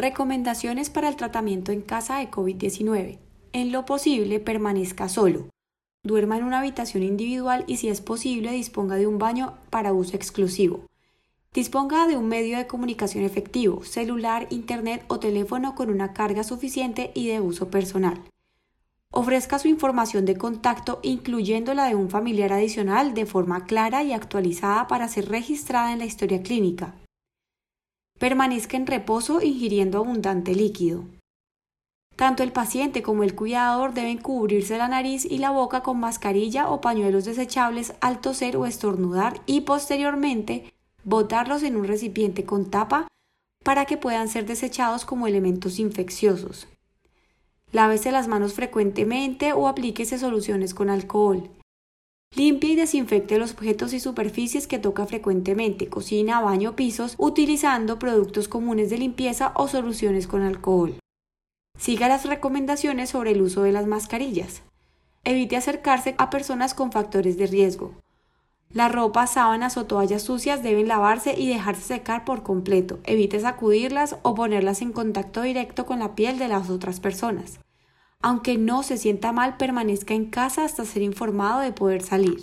Recomendaciones para el tratamiento en casa de COVID-19. En lo posible, permanezca solo. Duerma en una habitación individual y si es posible, disponga de un baño para uso exclusivo. Disponga de un medio de comunicación efectivo, celular, internet o teléfono con una carga suficiente y de uso personal. Ofrezca su información de contacto, incluyendo la de un familiar adicional, de forma clara y actualizada para ser registrada en la historia clínica. Permanezca en reposo ingiriendo abundante líquido. Tanto el paciente como el cuidador deben cubrirse la nariz y la boca con mascarilla o pañuelos desechables al toser o estornudar y posteriormente botarlos en un recipiente con tapa para que puedan ser desechados como elementos infecciosos. Lávese las manos frecuentemente o aplíquese soluciones con alcohol. Limpie y desinfecte los objetos y superficies que toca frecuentemente, cocina, baño, pisos, utilizando productos comunes de limpieza o soluciones con alcohol. Siga las recomendaciones sobre el uso de las mascarillas. Evite acercarse a personas con factores de riesgo. La ropa, sábanas o toallas sucias deben lavarse y dejarse secar por completo. Evite sacudirlas o ponerlas en contacto directo con la piel de las otras personas. Aunque no se sienta mal, permanezca en casa hasta ser informado de poder salir.